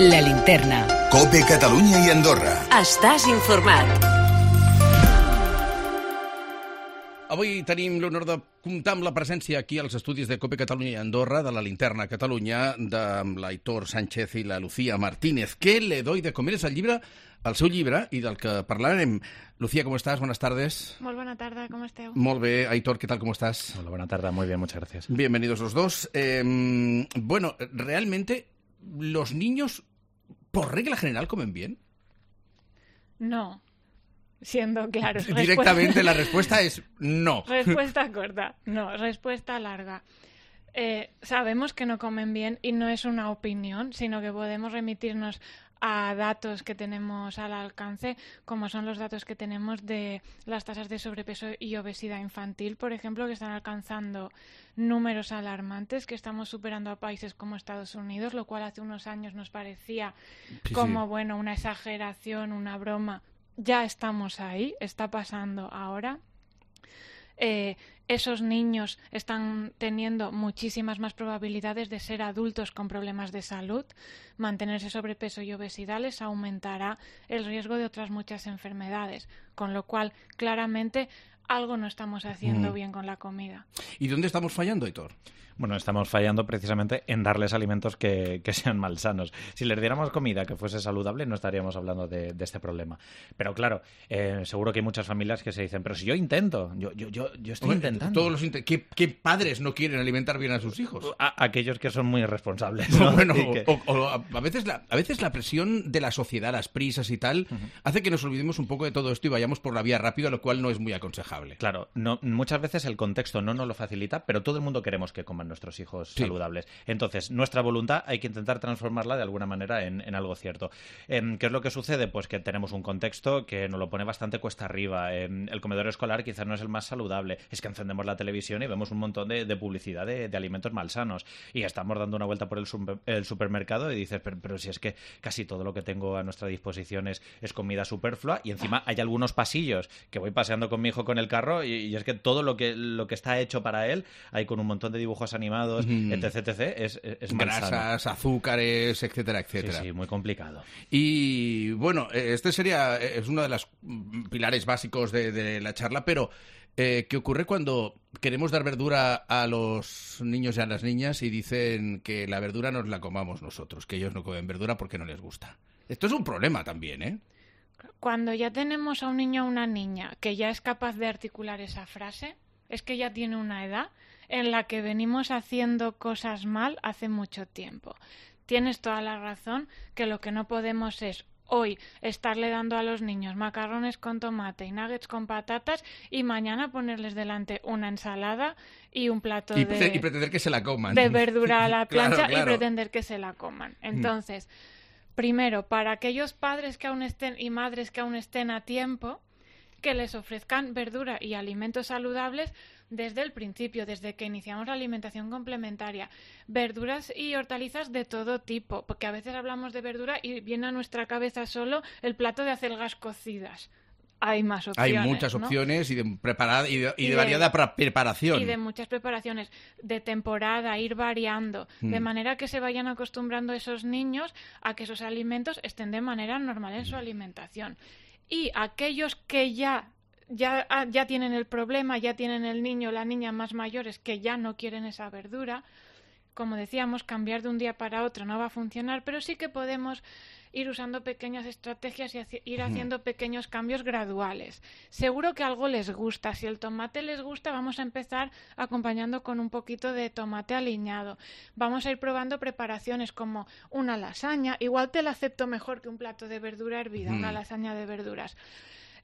La linterna. Cope Catalunya i Andorra. Estàs informat. Avui tenim l'honor de comptar amb la presència aquí als estudis de Cope Catalunya i Andorra, de la Linterna Catalunya, de l'Aitor Sánchez i la Lucía Martínez. ¿Qué le doy de comer? És el llibre, el seu llibre, i del que parlarem. Lucía, ¿cómo estás? Buenas tardes. Molt bona tarda, com esteu? Molt bé. Aitor, ¿qué tal? ¿Cómo estás? Hola, buena tarde, muy bien, muchas gracias. Bienvenidos los dos. Eh, bueno, realmente, ¿los niños, por regla general, comen bien? No. Siendo claros. Directamente la respuesta es no. Respuesta corta. No, respuesta larga. Eh, sabemos que no comen bien y no es una opinión, sino que podemos remitirnos a datos que tenemos al alcance, como son los datos que tenemos de las tasas de sobrepeso y obesidad infantil, por ejemplo, que están alcanzando números alarmantes, que estamos superando a países como Estados Unidos, lo cual hace unos años nos parecía Sí, como, sí. bueno, una exageración, una broma. Ya estamos ahí, está pasando ahora. Eh, esos niños están teniendo muchísimas más probabilidades de ser adultos con problemas de salud. Mantenerse sobrepeso y obesidad les aumentará el riesgo de otras muchas enfermedades, con lo cual claramente algo no estamos haciendo Mm. bien con la comida. ¿Y dónde estamos fallando, Aitor? Bueno, estamos fallando precisamente en darles alimentos que, que sean malsanos. Si les diéramos comida que fuese saludable, no estaríamos hablando de, de este problema. Pero claro, eh, seguro que hay muchas familias que se dicen, pero si yo intento, yo, yo, yo, yo estoy Hombre, intentando. Todos los inte- ¿Qué, qué padres no quieren alimentar bien a sus hijos? A- aquellos que son muy irresponsables. No, ¿no? bueno, que- o- o a veces, la, a veces la presión de la sociedad, las prisas y tal, hace que nos olvidemos un poco de todo esto y vayamos por la vía rápida, lo cual no es muy aconsejable. Claro, no, muchas veces el contexto no nos lo facilita, pero todo el mundo queremos que coman nuestros hijos Sí. saludables. Entonces, nuestra voluntad hay que intentar transformarla de alguna manera en, en algo cierto. Em, ¿Qué es lo que sucede? Pues que tenemos un contexto que nos lo pone bastante cuesta arriba. Em, el comedor escolar quizás no es el más saludable. Es que encendemos la televisión y vemos un montón de, de publicidad de, de alimentos malsanos. Y estamos dando una vuelta por el, super- el supermercado y dices, pero, pero si es que casi todo lo que tengo a nuestra disposición es, es comida superflua y encima hay algunos pasillos que voy paseando con mi hijo con el carro y, y es que todo lo que, lo que está hecho para él, hay con un montón de dibujos animados, Mm. etc, etc, es. Grasas, azúcares, etcétera, Sí, etcétera. sí, muy complicado. Y bueno, este sería, es uno de los pilares básicos de, de la charla, pero eh, ¿qué ocurre cuando queremos dar verdura a los niños y a las niñas y dicen que la verdura nos la comamos nosotros, que ellos no comen verdura porque no les gusta? Esto es un problema también, ¿eh? Cuando ya tenemos a un niño o una niña que ya es capaz de articular esa frase, es que ya tiene una edad en la que venimos haciendo cosas mal hace mucho tiempo. Tienes toda la razón que lo que no podemos es hoy estarle dando a los niños macarrones con tomate y nuggets con patatas y mañana ponerles delante una ensalada y un plato Y, de y pretender que se la coman. de verdura a la plancha claro. y pretender que se la coman. Entonces, primero, para aquellos padres que aún estén y madres que aún estén a tiempo, que les ofrezcan verdura y alimentos saludables desde el principio, desde que iniciamos la alimentación complementaria. Verduras y hortalizas de todo tipo, porque a veces hablamos de verdura y viene a nuestra cabeza solo el plato de acelgas cocidas. Hay más Hay opciones. muchas ¿no? opciones y de, preparada, y de, y Y de de- variada preparación. Y de muchas preparaciones de temporada, ir variando, de Mm. manera que se vayan acostumbrando esos niños a que esos alimentos estén de manera normal en Mm. su alimentación. Y aquellos que ya, ya, ah, ya tienen el problema, ya tienen el niño o la niña más mayores que ya no quieren esa verdura, como decíamos, cambiar de un día para otro no va a funcionar, pero sí que podemos ir usando pequeñas estrategias y ir haciendo pequeños cambios graduales. Seguro que algo les gusta. Si el tomate les gusta, vamos a empezar acompañando con un poquito de tomate aliñado. Vamos a ir probando preparaciones como una lasaña. Igual te la acepto mejor que un plato de verdura hervida, una lasaña de verduras.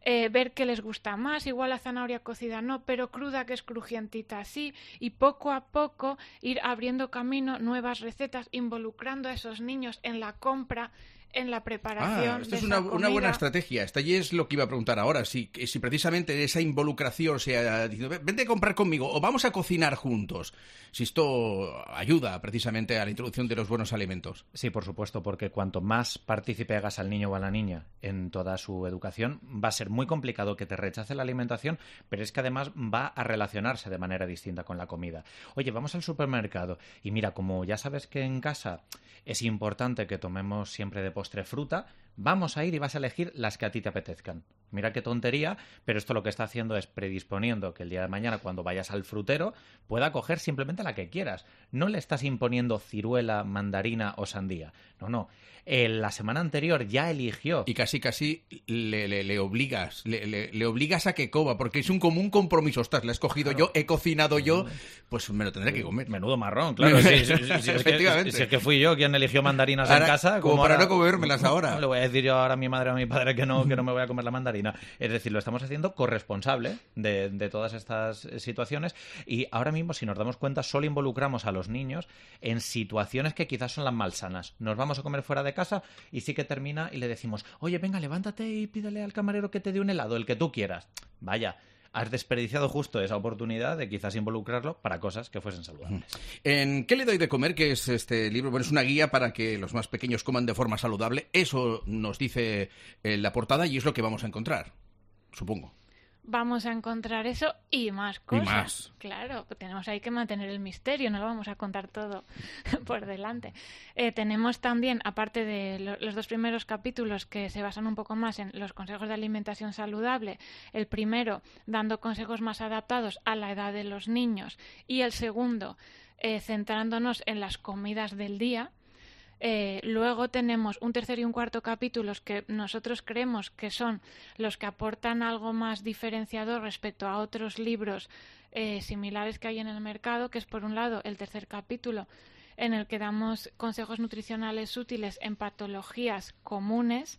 Eh, ver qué les gusta más, igual la zanahoria cocida no, pero cruda que es crujientita sí, y poco a poco ir abriendo camino, nuevas recetas, involucrando a esos niños en la compra, en la preparación. Ah, esta de es una, esa una buena estrategia. Esta ya es lo que iba a preguntar ahora. Si, si precisamente esa involucración sea diciendo, "Ven- vente a comprar conmigo o vamos a cocinar juntos. Si esto ayuda precisamente a la introducción de los buenos alimentos. Sí, por supuesto, porque cuanto más partícipe hagas al niño o a la niña en toda su educación, va a ser muy complicado que te rechace la alimentación, pero es que además va a relacionarse de manera distinta con la comida. Oye, vamos al supermercado y mira, como ya sabes que en casa es importante que tomemos siempre de postre fruta, vamos a ir y vas a elegir las que a ti te apetezcan. Mira qué tontería, pero esto lo que está haciendo es predisponiendo que el día de mañana cuando vayas al frutero pueda coger simplemente la que quieras. No le estás imponiendo ciruela, mandarina o sandía. No, no. Eh, la semana anterior ya eligió. Y casi, casi le, le- le obligas, le, obligas a que coma, porque es un común compromiso. Ostras, la he escogido yo, he cocinado yo, pues me lo tendré que comer. Menudo marrón, claro. Sí, sí, sí, sí, es que- Efectivamente. si es que fui yo quien eligió mandarinas Ahora, en casa. como ¿cómo para ahora- no comérmelas ahora. No le voy a decir yo ahora a mi madre o a mi padre que no, que no me voy a comer la mandarina. Es decir, lo estamos haciendo corresponsable de, todas estas situaciones y ahora mismo, si nos damos cuenta, solo involucramos a los niños en situaciones que quizás son las malsanas. Nos vamos a comer fuera de casa y sí que termina y le decimos, oye, venga, levántate y pídele al camarero que te dé un helado, el que tú quieras. Vaya. Has desperdiciado justo esa oportunidad de quizás involucrarlo para cosas que fuesen saludables. ¿En qué le doy de comer? Que es este libro, bueno, es una guía para que los más pequeños coman de forma saludable. Eso nos dice eh, la portada y es lo que vamos a encontrar, supongo. Vamos a encontrar eso y más cosas. más. Claro, tenemos ahí que mantener el misterio, no lo vamos a contar todo por delante. Eh, tenemos también, aparte de lo- los dos primeros capítulos que se basan un poco más en los consejos de alimentación saludable, el primero dando consejos más adaptados a la edad de los niños y el segundo eh, centrándonos en las comidas del día. Eh, luego tenemos un tercer y un cuarto capítulos que nosotros creemos que son los que aportan algo más diferenciador respecto a otros libros eh, similares que hay en el mercado, que es por un lado el tercer capítulo en el que damos consejos nutricionales útiles en patologías comunes,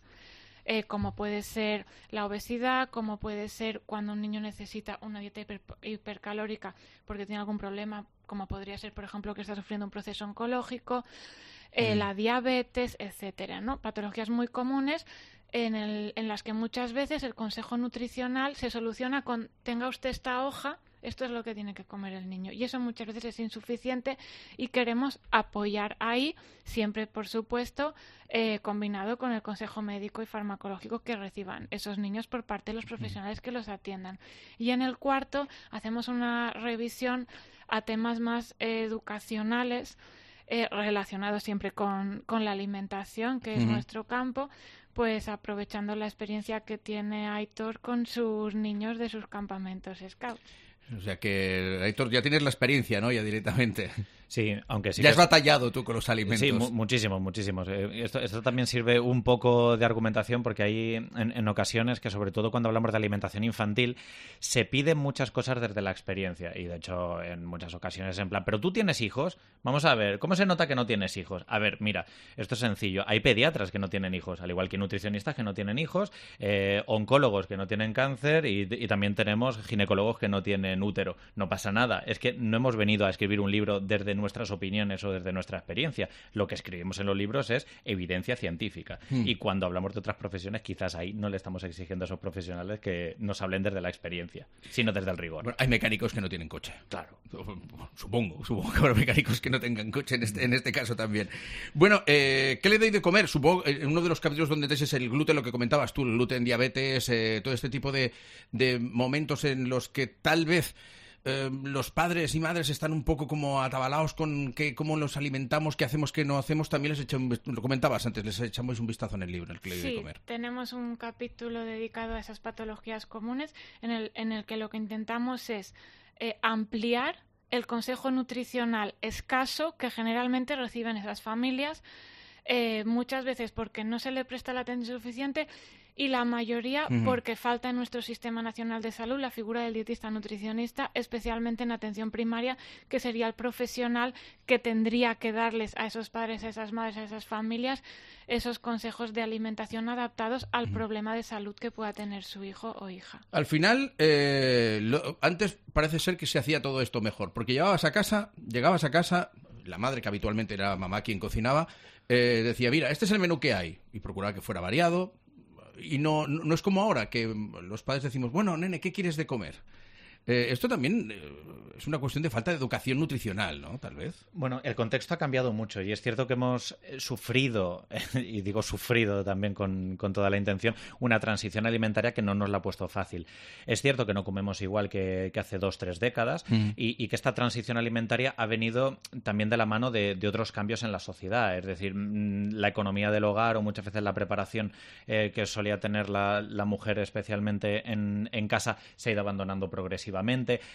eh, como puede ser la obesidad, como puede ser cuando un niño necesita una dieta hiper- hipercalórica porque tiene algún problema, como podría ser, por ejemplo, que está sufriendo un proceso oncológico, eh, la diabetes, etcétera, ¿no? Patologías muy comunes en, el- en las que muchas veces el consejo nutricional se soluciona con tenga usted esta hoja, esto es lo que tiene que comer el niño. Y eso muchas veces es insuficiente y queremos apoyar ahí, siempre, por supuesto, eh, combinado con el consejo médico y farmacológico que reciban esos niños por parte de los profesionales que los atiendan. Y en el cuarto hacemos una revisión a temas más eh, educacionales eh, relacionados siempre con, con la alimentación, que es nuestro campo, pues aprovechando la experiencia que tiene Aitor con sus niños de sus campamentos Scout. O sea que, Héctor, ya tienes la experiencia, ¿no? Ya directamente. Sí, aunque sí ya que has batallado tú con los alimentos. Sí, mu- muchísimos, muchísimos. Eh, Esto, esto también sirve un poco de argumentación porque hay en, en ocasiones que, sobre todo cuando hablamos de alimentación infantil, se piden muchas cosas desde la experiencia. Y de hecho, en muchas ocasiones, en plan, pero tú tienes hijos, vamos a ver, ¿cómo se nota que no tienes hijos? A ver, mira, esto es sencillo. Hay pediatras que no tienen hijos, al igual que nutricionistas que no tienen hijos, eh, oncólogos que no tienen cáncer y, y también tenemos ginecólogos que no tienen útero. No pasa nada. Es que no hemos venido a escribir un libro desde nuestras opiniones o desde nuestra experiencia. Lo que escribimos en los libros es evidencia científica. Y cuando hablamos de otras profesiones, quizás ahí no le estamos exigiendo a esos profesionales que nos hablen desde la experiencia, sino desde el rigor. Bueno, hay mecánicos que no tienen coche. Claro. Supongo, supongo que habrá mecánicos que no tengan coche en este, en este caso también. Bueno, eh, ¿qué le doy de comer? Supongo, eh, en uno de los capítulos donde te es el gluten, lo que comentabas tú, el gluten, diabetes, eh, todo este tipo de, de momentos en los que tal vez eh, los padres y madres están un poco como atabalados con que, cómo los alimentamos, qué hacemos, qué no hacemos, también les echamos, lo comentabas antes, les echamos un vistazo en el libro, en el que le doy de Sí, comer. tenemos un capítulo dedicado a esas patologías comunes en el, en el que lo que intentamos es eh, ampliar el consejo nutricional escaso que generalmente reciben esas familias, eh, muchas veces porque no se le presta la atención suficiente y la mayoría porque falta en nuestro Sistema Nacional de Salud la figura del dietista nutricionista, especialmente en atención primaria, que sería el profesional que tendría que darles a esos padres, a esas madres, a esas familias esos consejos de alimentación adaptados al problema de salud que pueda tener su hijo o hija. Al final, eh, lo- antes parece ser que se hacía todo esto mejor, porque llevabas a casa, llegabas a casa, la madre que habitualmente era mamá quien cocinaba, eh, decía, mira, este es el menú que hay. Y procuraba que fuera variado. Y no, no, es como ahora, que los padres decimos, bueno, nene, ¿qué quieres de comer? Eh, esto también eh, es una cuestión de falta de educación nutricional, ¿no? Tal vez. Bueno, el contexto ha cambiado mucho y es cierto que hemos eh, sufrido, y digo sufrido también con, con, toda la intención, una transición alimentaria que no nos la ha puesto fácil. Es cierto que no comemos igual que, que hace dos, tres décadas mm. y, y, que esta transición alimentaria ha venido también de la mano de, de, otros cambios en la sociedad. Es decir, mm, la economía del hogar o muchas veces la preparación eh, que solía tener la, la mujer especialmente en, en casa se ha ido abandonando progresivamente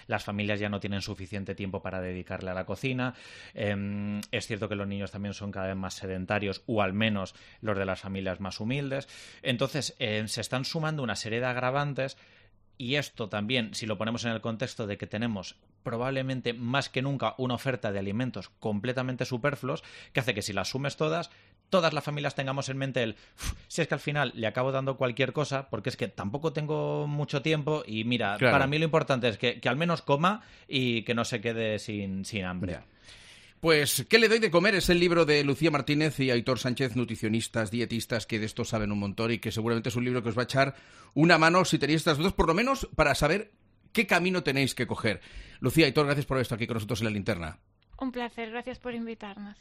las familias ya no tienen suficiente tiempo para dedicarle a la cocina, eh, es cierto que los niños también son cada vez más sedentarios, o al menos los de las familias más humildes, entonces eh, se están sumando una serie de agravantes y esto también, si lo ponemos en el contexto de que tenemos probablemente más que nunca una oferta de alimentos completamente superfluos, que hace que si las sumes todas, todas las familias tengamos en mente el, si es que al final le acabo dando cualquier cosa, porque es que tampoco tengo mucho tiempo y mira, claro. para mí lo importante es que, que, al menos coma y que no se quede sin, sin hambre. Pues, ¿qué le doy de comer? Es el libro de Lucía Martínez y Aitor Sánchez, nutricionistas, dietistas, que de esto saben un montón y que seguramente es un libro que os va a echar una mano si tenéis estas dudas, por lo menos para saber qué camino tenéis que coger. Lucía, Aitor, gracias por estar aquí con nosotros en la linterna. Un placer, gracias por invitarnos.